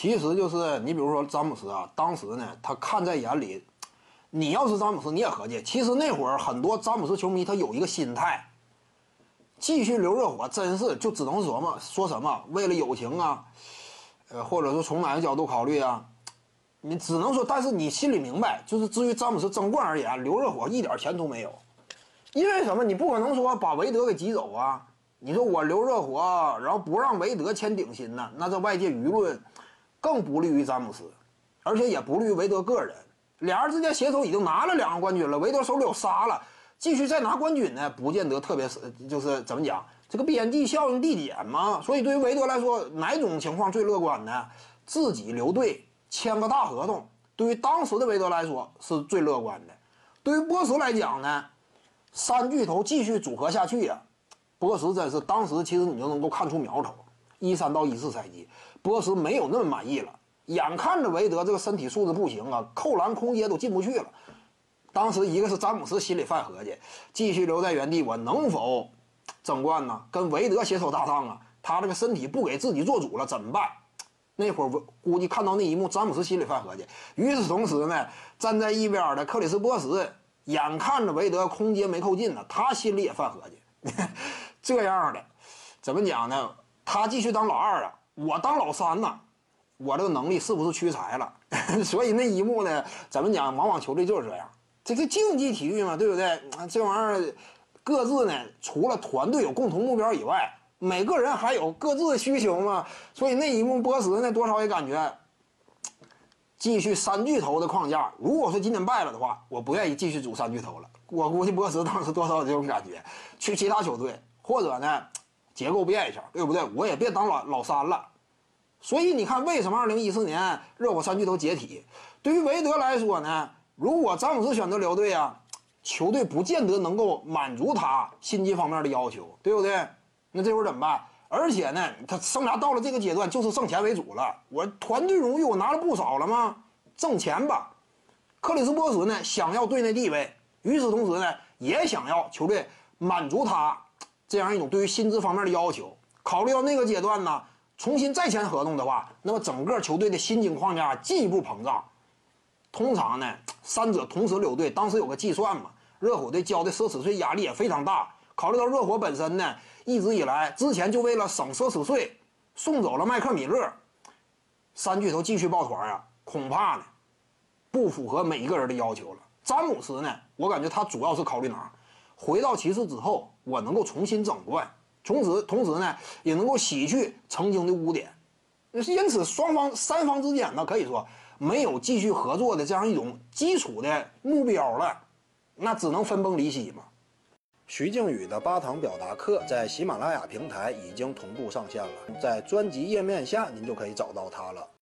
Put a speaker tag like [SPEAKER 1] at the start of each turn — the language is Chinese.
[SPEAKER 1] 其实就是你比如说詹姆斯啊，当时呢他看在眼里，你要是詹姆斯你也合计，其实那会儿很多詹姆斯球迷他有一个心态，继续留热火真是就只能琢磨说什么为了友情啊，呃或者说从哪个角度考虑啊，你只能说，但是你心里明白，就是至于詹姆斯争冠而言，留热火一点前途没有，因为什么？你不可能说把韦德给挤走啊。你说我留热火，然后不让韦德签顶薪呢？那这外界舆论更不利于詹姆斯，而且也不利于韦德个人。俩人之间携手已经拿了两个冠军了，韦德手里有仨了，继续再拿冠军呢，不见得特别是就是怎么讲，这个边际效应递减嘛。所以对于韦德来说，哪种情况最乐观呢？自己留队签个大合同，对于当时的韦德来说是最乐观的。对于波什来讲呢，三巨头继续组合下去呀。波什真是当时，其实你就能够看出苗头。一三到一四赛季，波什没有那么满意了，眼看着韦德这个身体素质不行啊，扣篮空接都进不去了。当时一个是詹姆斯心里犯合计，继续留在原地，我能否争冠呢？跟韦德携手搭档啊，他这个身体不给自己做主了，怎么办？那会儿我估计看到那一幕，詹姆斯心里犯合计。与此同时呢，站在一边的克里斯波什眼看着韦德空接没扣进呢，他心里也犯合计。这样的，怎么讲呢？他继续当老二啊，我当老三呢，我这个能力是不是屈才了？所以那一幕呢，怎么讲？往往球队就是这样，这个竞技体育嘛，对不对？这玩意儿各自呢，除了团队有共同目标以外，每个人还有各自的需求嘛。所以那一幕，波什呢，多少也感觉继续三巨头的框架。如果说今天败了的话，我不愿意继续组三巨头了。我估计波什当时多少有这种感觉，去其他球队。或者呢，结构变一下，对不对？我也别当老老三了。所以你看，为什么二零一四年热火三巨头解体？对于韦德来说呢，如果詹姆斯选择留队啊，球队不见得能够满足他薪金方面的要求，对不对？那这会儿怎么办？而且呢，他生涯到了这个阶段，就是挣钱为主了。我团队荣誉我拿了不少了吗？挣钱吧。克里斯波什呢，想要队内地位，与此同时呢，也想要球队满足他。这样一种对于薪资方面的要求，考虑到那个阶段呢，重新再签合同的话，那么整个球队的薪金框架进一步膨胀。通常呢，三者同时留队，当时有个计算嘛，热火队交的奢侈税压力也非常大。考虑到热火本身呢，一直以来之前就为了省奢侈税，送走了麦克米勒，三巨头继续抱团啊，恐怕呢，不符合每一个人的要求了。詹姆斯呢，我感觉他主要是考虑哪？回到骑士之后，我能够重新整冠，从此同时呢，也能够洗去曾经的污点。因此，双方三方之间呢，可以说没有继续合作的这样一种基础的目标了，那只能分崩离析嘛。徐静宇的八堂表达课在喜马拉雅平台已经同步上线了，在专辑页面下您就可以找到它了。